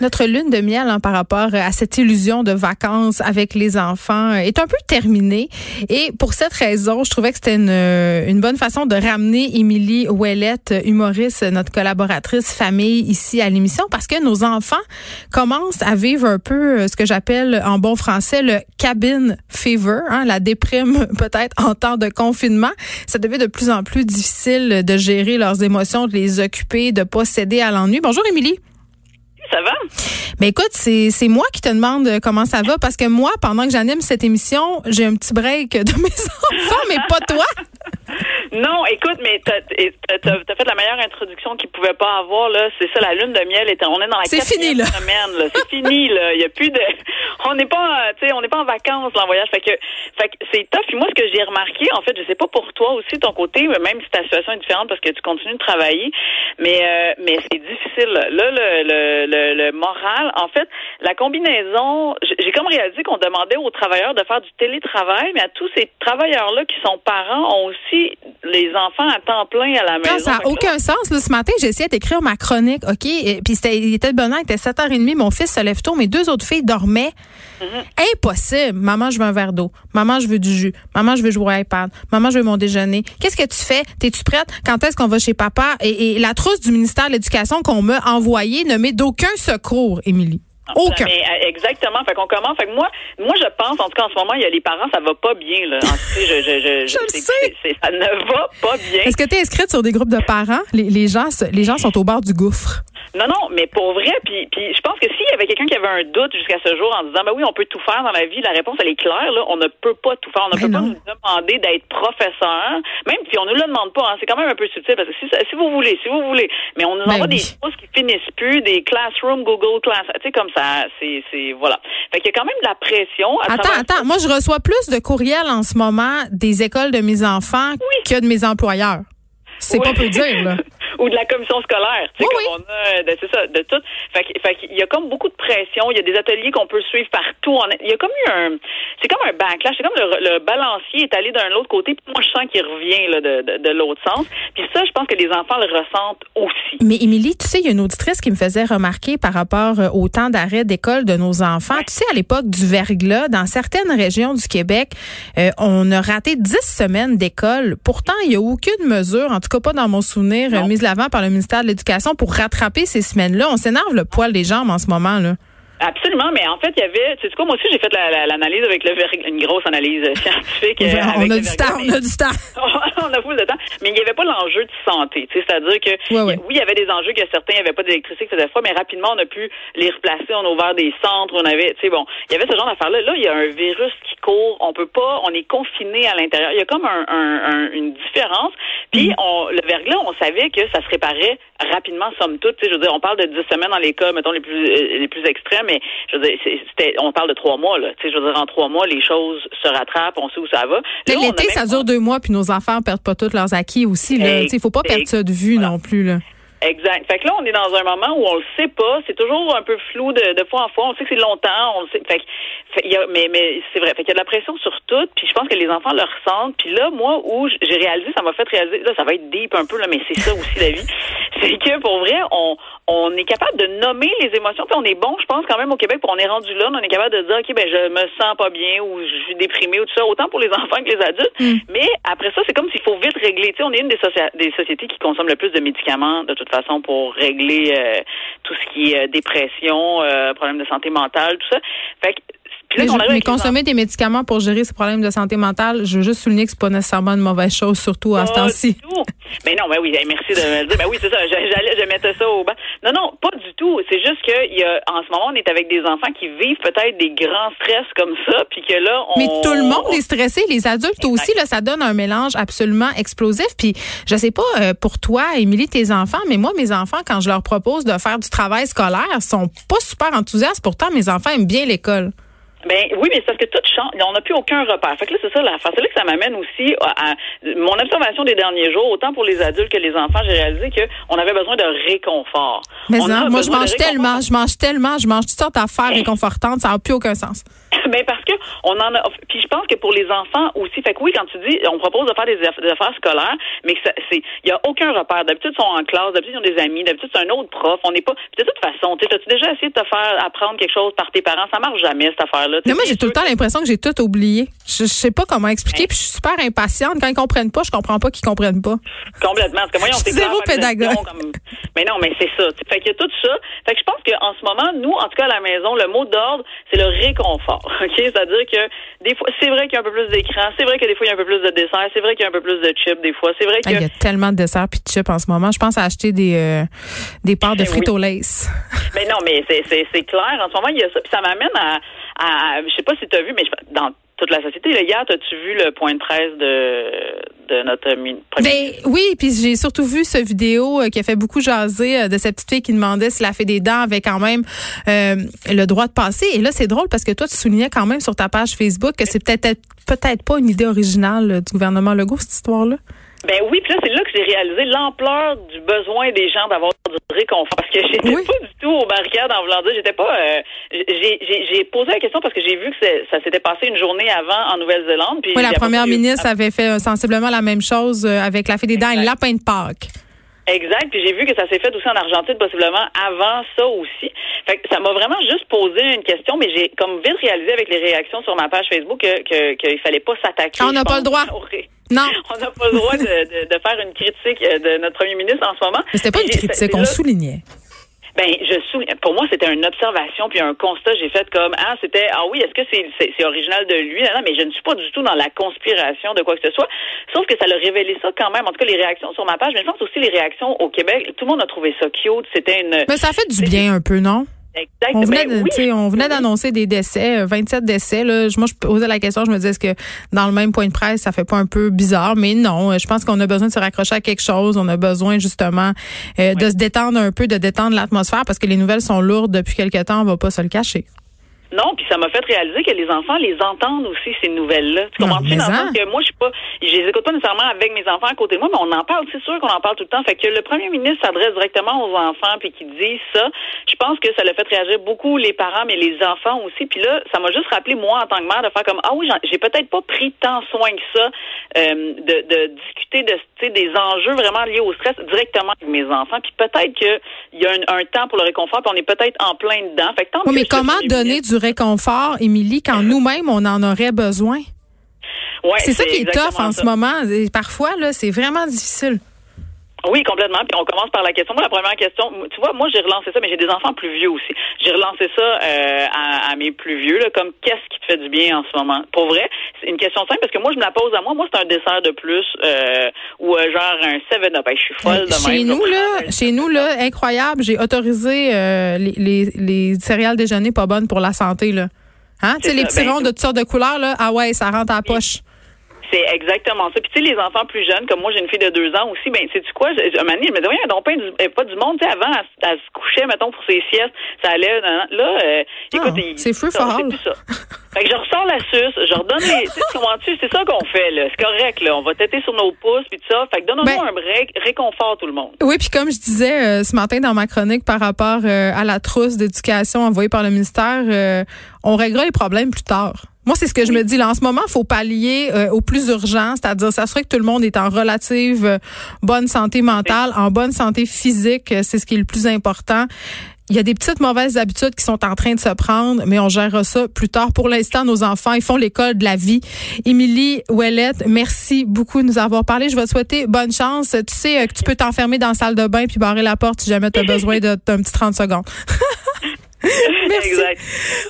Notre lune de miel hein, par rapport à cette illusion de vacances avec les enfants euh, est un peu terminée. Et pour cette raison, je trouvais que c'était une, euh, une bonne façon de ramener Émilie Ouellette, humoriste, notre collaboratrice famille ici à l'émission, parce que nos enfants commencent à vivre un peu euh, ce que j'appelle en bon français le cabin fever, hein, la déprime peut-être en temps de confinement. Ça devient de plus en plus difficile de gérer leurs émotions, de les occuper, de pas céder à l'ennui. Bonjour Émilie ça va? Ben écoute, c'est, c'est moi qui te demande comment ça va parce que moi, pendant que j'anime cette émission, j'ai un petit break de mes enfants, mais pas toi. Non, écoute, mais t'as as, fait la meilleure introduction qu'il pouvait pas avoir là. C'est ça, la lune de miel. Est, on est dans la quatrième fini, semaine. Là. C'est fini là. Il y a plus de. On n'est pas, tu sais, on n'est pas en vacances là, en voyage. Fait que, fait que c'est tough. moi, ce que j'ai remarqué, en fait, je sais pas pour toi aussi ton côté, même si ta situation est différente parce que tu continues de travailler, mais euh, mais c'est difficile. Là, le, le, le, le moral, en fait, la combinaison. J'ai comme réalisé qu'on demandait aux travailleurs de faire du télétravail, mais à tous ces travailleurs là qui sont parents ont aussi les enfants à temps plein à la maison. ça n'a aucun sens. ce matin, j'ai essayé d'écrire ma chronique, OK? Et, puis c'était, il était de bonheur, il était 7h30, mon fils se lève tôt, mes deux autres filles dormaient. Mm-hmm. Impossible. Maman, je veux un verre d'eau. Maman, je veux du jus. Maman, je veux jouer à iPad. Maman, je veux mon déjeuner. Qu'est-ce que tu fais? T'es-tu prête? Quand est-ce qu'on va chez papa? Et, et la trousse du ministère de l'Éducation qu'on m'a envoyée ne met d'aucun secours, Émilie. Aucun. Euh, exactement. Fait qu'on commence. Fait que moi, moi, je pense, en tout cas, en ce moment, il y a les parents, ça va pas bien, là. je, je, je, je le sais. ça ne va pas bien. Est-ce que tu es inscrite sur des groupes de parents? Les, les, gens, les gens sont au bord du gouffre. Non, non, mais pour vrai, puis, puis je pense que s'il y avait quelqu'un qui avait un doute jusqu'à ce jour en disant, ben oui, on peut tout faire dans la vie, la réponse, elle est claire, là, on ne peut pas tout faire. On ne peut pas nous demander d'être professeur, même si on ne nous le demande pas, hein, c'est quand même un peu subtil, parce que si, si vous voulez, si vous voulez, mais on nous ben envoie des choses qui finissent plus, des classrooms, Google Class, tu sais, comme ça, c'est, c'est, voilà. Fait qu'il y a quand même de la pression. attends, attends, moi, je reçois plus de courriels en ce moment des écoles de mes enfants que de mes employeurs. C'est pas peu dire, là. ou de la commission scolaire. Tu sais, comme on a, c'est ça, de tout. Fait, fait qu'il y a comme beaucoup de pression. Il y a des ateliers qu'on peut suivre partout. Il y a comme eu un, c'est comme un backlash. C'est comme le, balancier est allé d'un autre côté. Puis moi, je sens qu'il revient là, de, de, l'autre sens. Puis ça, je pense que les enfants le ressentent aussi. Mais Émilie, tu sais, il y a une auditrice qui me faisait remarquer par rapport euh, au temps d'arrêt d'école de nos enfants. Tu sais, à l'époque du verglas, dans certaines régions du Québec, euh, on a raté dix semaines d'école. Pourtant, il n'y a aucune mesure, en tout cas pas dans mon souvenir, mise l'avant par le ministère de l'Éducation pour rattraper ces semaines-là. On s'énerve le poil des jambes en ce moment, là. Absolument, mais en fait, il y avait, tu sais quoi, moi aussi, j'ai fait l'analyse avec le une grosse analyse scientifique. Euh, on, a du temps, on a du temps. on a beaucoup de temps, mais il n'y avait pas l'enjeu de santé, tu sais, c'est-à-dire que oui, il y avait des enjeux que certains n'avaient pas d'électricité cette fois, mais rapidement, on a pu les replacer, on a ouvert des centres, on avait, tu sais, bon, il y avait ce genre d'affaires-là. Là, il y a un virus qui court, on peut pas, on est confiné à l'intérieur. Il y a comme un, un, une différence. Puis, mm. on, le verglas, on savait que ça se réparait rapidement, somme toute. Tu sais, je veux dire, on parle de 10 semaines dans les cas, mettons, les plus, euh, les plus extrêmes, mais je veux dire, c'était, on parle de trois mois, là. Tu sais, je veux dire, en trois mois, les choses se rattrapent, on sait où ça va. L'été, ça dure deux mois, puis nos enfants perdent pas tous leurs acquis aussi, là. Il faut pas perdre ça de vue non plus, là. Exact. Fait que là, on est dans un moment où on le sait pas. C'est toujours un peu flou de, de fois en fois. On sait que c'est longtemps. On le sait. Fait, fait y a, mais mais c'est vrai. Fait qu'il y a de la pression sur tout. Puis je pense que les enfants le ressentent. Puis là, moi, où j'ai réalisé, ça m'a fait réaliser. Là, ça va être deep un peu là, mais c'est ça aussi la vie. C'est que pour vrai, on on est capable de nommer les émotions. Puis on est bon, je pense quand même au Québec. Pour on est rendu là, on est capable de dire ok, ben je me sens pas bien ou je suis déprimé ou tout ça. Autant pour les enfants que les adultes. Mm. Mais après ça, c'est comme s'il faut vite régler. Tu sais, on est une des, des sociétés qui consomment le plus de médicaments de toute façon pour régler euh, tout ce qui est euh, dépression, euh, problèmes de santé mentale, tout ça. Fait que mais, consommer des médicaments pour gérer ces problèmes de santé mentale, je veux juste souligner que c'est pas nécessairement une mauvaise chose, surtout à ce temps-ci. Mais non, mais oui, merci de me le dire. Ben oui, c'est ça. J'allais, je mettais ça au bas. Non, non, pas du tout. C'est juste que y a, en ce moment, on est avec des enfants qui vivent peut-être des grands stress comme ça, puis que là, on. Mais tout le monde est stressé, les adultes aussi. Là, ça donne un mélange absolument explosif. Puis je sais pas euh, pour toi, Émilie, tes enfants, mais moi, mes enfants, quand je leur propose de faire du travail scolaire, sont pas super enthousiastes. Pourtant, mes enfants aiment bien l'école. Ben oui, mais c'est parce que tout change. On n'a plus aucun repère. Fait que là, c'est ça la C'est là que ça m'amène aussi à, mon observation des derniers jours, autant pour les adultes que les enfants, j'ai réalisé qu'on avait besoin de réconfort. Mais non, moi je mange tellement, je mange tellement, je mange toutes sortes d'affaires réconfortantes, ça n'a plus aucun sens. Mais parce que on en a. Puis je pense que pour les enfants aussi. Fait que oui, quand tu dis, on propose de faire des, affaires scolaires, mais c'est, il y a aucun repère. D'habitude, ils sont en classe. D'habitude, ils ont des amis. D'habitude, c'est un autre prof. On n'est pas. de toute façon, tu as-tu déjà essayé de te faire apprendre quelque chose par tes parents? Ça marche jamais cette affaire-là. Mais moi, j'ai tout le temps l'impression que j'ai tout oublié. Je, sais pas comment expliquer. Puis je suis super impatiente. Quand ils comprennent pas, je comprends pas qu'ils comprennent pas. Complètement. Parce que moi, on zéro pédagogue. Mais non, mais c'est ça. Fait qu'il y a tout ça. Fait que je pense qu'en ce moment, nous, en tout cas à la maison, le mot d'ordre, c'est le réconfort. OK? C'est-à-dire que des fois, c'est vrai qu'il y a un peu plus d'écran, c'est vrai que des fois, il y a un peu plus de dessert, c'est vrai qu'il y a un peu plus de chips, des fois. C'est vrai que. Il y a tellement de desserts puis de chips en ce moment. Je pense à acheter des, euh, des parts de frites au lace. Mais non, mais c'est clair. En ce moment, il y a ça. Puis ça m'amène à, à, je sais pas si tu as vu, mais dans toute la société. Hier, as-tu vu le point de presse de, de notre premier ben, Oui, puis j'ai surtout vu ce vidéo euh, qui a fait beaucoup jaser euh, de cette petite fille qui demandait si la fait des dents avait quand même euh, le droit de passer. Et là, c'est drôle parce que toi, tu soulignais quand même sur ta page Facebook que c'est peut-être peut-être pas une idée originale du gouvernement Legault, cette histoire-là. Ben oui, puis là, c'est là que j'ai réalisé l'ampleur du besoin des gens d'avoir du réconfort. Parce que j'étais pas du tout au barricade en voulant dire, j'étais pas. Euh, j'ai posé la question parce que j'ai vu que ça s'était passé une journée avant en Nouvelle-Zélande. Oui, la première ministre avait fait euh, sensiblement la même chose euh, avec la fête des dents et le lapin de Pâques. Exact. Puis j'ai vu que ça s'est fait aussi en Argentine, possiblement avant ça aussi. Fait que ça m'a vraiment juste posé une question, mais j'ai comme vite réalisé avec les réactions sur ma page Facebook qu'il que, que, fallait pas s'attaquer. On n'a pas le droit. Non. On n'a pas le droit de, de, faire une critique euh, de notre premier ministre en ce moment. Mais c'était pas une critique, on soulignait. Ben, je souligne. Pour moi, c'était une observation puis un constat. J'ai fait comme ah, c'était ah oui, est-ce que c'est c'est original de lui? Non, mais je ne suis pas du tout dans la conspiration de quoi que ce soit. Sauf que ça l'a révélé ça quand même. En tout cas, les réactions sur ma page, mais je pense aussi les réactions au Québec. Tout le monde a trouvé ça cute. C'était une. Mais ça fait du bien un peu, non? On venait, ben on venait d'annoncer des décès, 27 euh, décès. Là. Moi, je posais la question, je me disais, est-ce que dans le même point de presse, ça fait pas un peu bizarre? Mais non, euh, je pense qu'on a besoin de se raccrocher à quelque chose. On a besoin justement euh, de se détendre un peu, de détendre l'atmosphère parce que les nouvelles sont lourdes depuis quelque temps, on va pas se le cacher. Non, puis ça m'a fait réaliser que les enfants les entendent aussi ces nouvelles-là. Tu comprends-tu dans le que moi je suis pas, je les écoute pas nécessairement avec mes enfants à côté de moi, mais on en parle. C'est sûr qu'on en parle tout le temps. Fait que le premier ministre s'adresse directement aux enfants puis qu'il dit ça. Je pense que ça l'a fait réagir beaucoup les parents, mais les enfants aussi. Puis là, ça m'a juste rappelé moi en tant que mère de faire comme ah oui, j'ai peut-être pas pris tant soin que ça euh, de, de discuter de des enjeux vraiment liés au stress directement avec mes enfants. Puis peut-être qu'il y a un, temps pour le réconfort, puis on est peut-être en plein dedans. Fait que tant mais comment donner du réconfort, Émilie, quand nous-mêmes, on en aurait besoin? Ouais, c'est ça qui est tough en ce moment. parfois, là, c'est vraiment difficile. Oui, complètement. Puis on commence par la question. Moi, la première question, tu vois, moi j'ai relancé ça, mais j'ai des enfants plus vieux aussi. J'ai relancé ça euh, à, mes plus vieux, là, comme qu'est-ce qui te fait du bien en ce moment? Pour vrai, c'est une question simple parce que moi je me la pose à moi. Moi, c'est un dessert de plus euh, ou euh, genre un 7-up. je suis folle de chez Nous, là, chez nous, là, incroyable, j'ai autorisé les, les, les céréales déjeuner pas bonnes pour la santé. Là. Hein? Tu sais, les petits ben, ronds de toutes sortes de couleurs, là, ah ouais, ça rentre à la poche. C'est exactement ça. Puis tu sais, les enfants plus jeunes, comme moi, j'ai une fille de deux ans aussi, ben, sais-tu quoi? Un moment donné, je me disais, oui, donc pas du, pas du monde. Tu sais, avant, elle, se couchait, mettons, pour ses siestes, ça allait. Là, euh, écoute, ah, c'est fou, ça. Fait que je ressors la suce, je redonne les. Tu sais, comment tu C'est ça qu'on fait, là. C'est correct, là. On va têter sur nos pouces, puis tout ça. Fait que donne-nous ben, un break, réconfort tout le monde. Oui, puis comme je disais euh, ce matin dans ma chronique par rapport euh, à la trousse d'éducation envoyée par le ministère, on réglera les problèmes plus tard. Moi, c'est ce que je me dis. Là, en ce moment, il faut pallier euh, au plus urgent, c'est-à-dire s'assurer que tout le monde est en relative euh, bonne santé mentale, en bonne santé physique. Euh, c'est ce qui est le plus important. Il y a des petites mauvaises habitudes qui sont en train de se prendre, mais on gérera ça plus tard. Pour l'instant, nos enfants, ils font l'école de la vie. Émilie Ouellette, merci beaucoup de nous avoir parlé. Je vais te souhaiter bonne chance. Tu sais que tu peux t'enfermer dans la salle de bain puis barrer la porte si jamais tu as besoin d'un petit 30 secondes. Merci. Exact.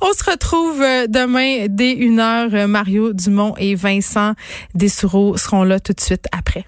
On se retrouve euh, demain dès une heure. Mario Dumont et Vincent Dessoureau seront là tout de suite après.